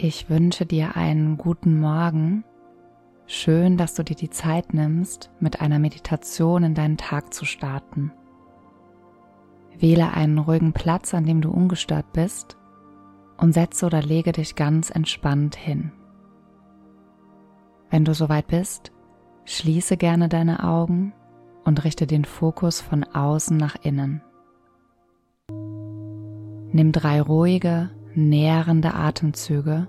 Ich wünsche dir einen guten Morgen. Schön, dass du dir die Zeit nimmst, mit einer Meditation in deinen Tag zu starten. Wähle einen ruhigen Platz, an dem du ungestört bist und setze oder lege dich ganz entspannt hin. Wenn du soweit bist, schließe gerne deine Augen und richte den Fokus von außen nach innen. Nimm drei ruhige, nährende Atemzüge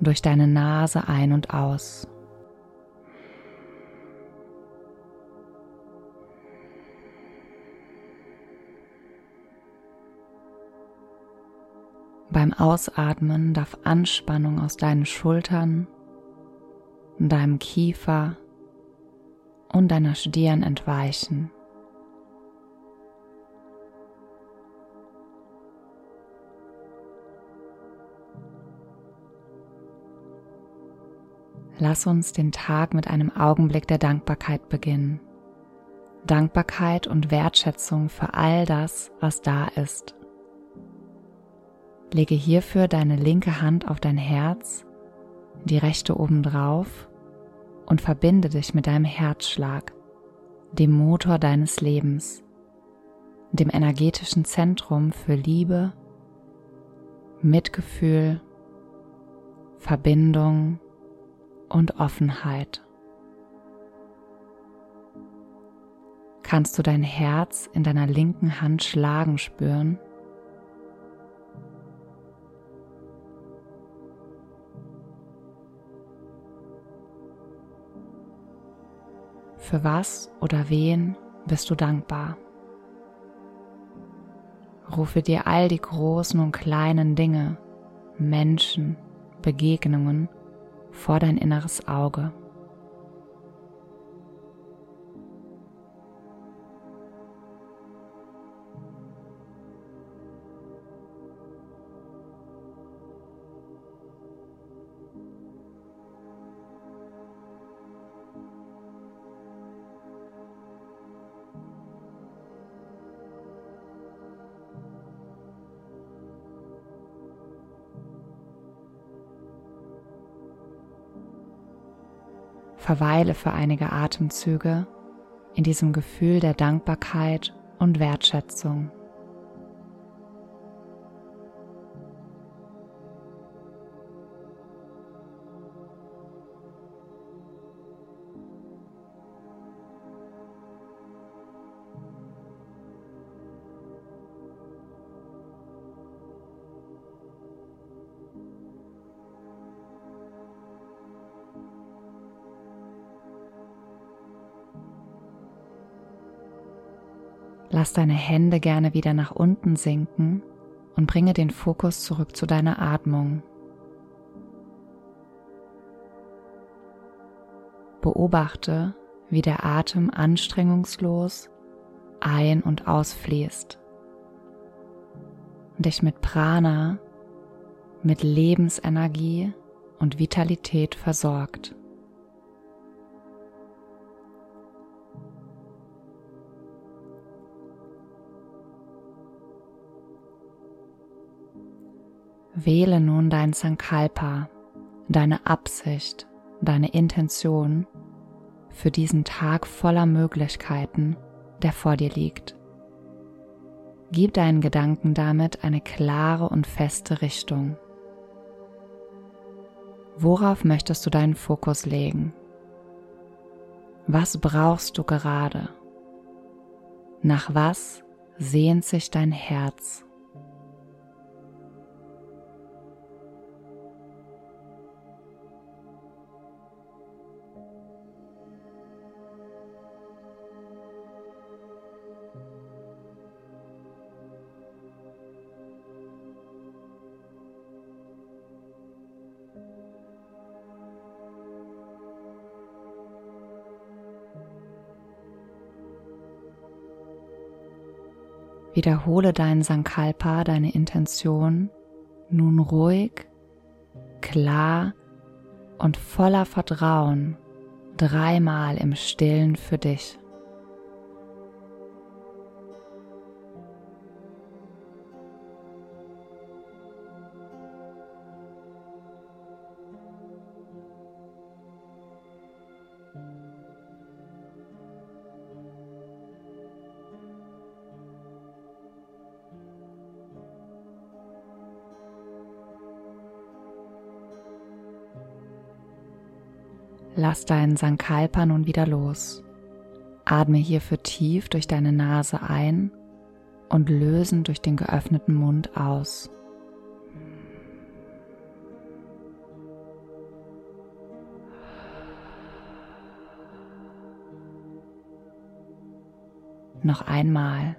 durch deine Nase ein und aus. Beim Ausatmen darf Anspannung aus deinen Schultern, deinem Kiefer und deiner Stirn entweichen. Lass uns den Tag mit einem Augenblick der Dankbarkeit beginnen. Dankbarkeit und Wertschätzung für all das, was da ist. Lege hierfür deine linke Hand auf dein Herz, die rechte obendrauf und verbinde dich mit deinem Herzschlag, dem Motor deines Lebens, dem energetischen Zentrum für Liebe, Mitgefühl, Verbindung und Offenheit. Kannst du dein Herz in deiner linken Hand schlagen spüren? Für was oder wen bist du dankbar? Rufe dir all die großen und kleinen Dinge, Menschen, Begegnungen vor dein inneres Auge. Verweile für einige Atemzüge in diesem Gefühl der Dankbarkeit und Wertschätzung. Lass deine Hände gerne wieder nach unten sinken und bringe den Fokus zurück zu deiner Atmung. Beobachte, wie der Atem anstrengungslos ein- und ausfließt und dich mit Prana, mit Lebensenergie und Vitalität versorgt. Wähle nun dein Sankalpa, deine Absicht, deine Intention für diesen Tag voller Möglichkeiten, der vor dir liegt. Gib deinen Gedanken damit eine klare und feste Richtung. Worauf möchtest du deinen Fokus legen? Was brauchst du gerade? Nach was sehnt sich dein Herz? Wiederhole deinen Sankalpa, deine Intention, nun ruhig, klar und voller Vertrauen dreimal im Stillen für dich. Lass deinen Sankalpa nun wieder los. Atme hierfür tief durch deine Nase ein und lösen durch den geöffneten Mund aus. Noch einmal.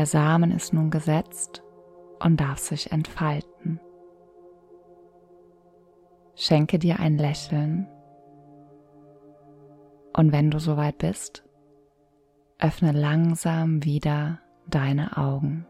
Der Samen ist nun gesetzt und darf sich entfalten. Schenke dir ein Lächeln und wenn du soweit bist, öffne langsam wieder deine Augen.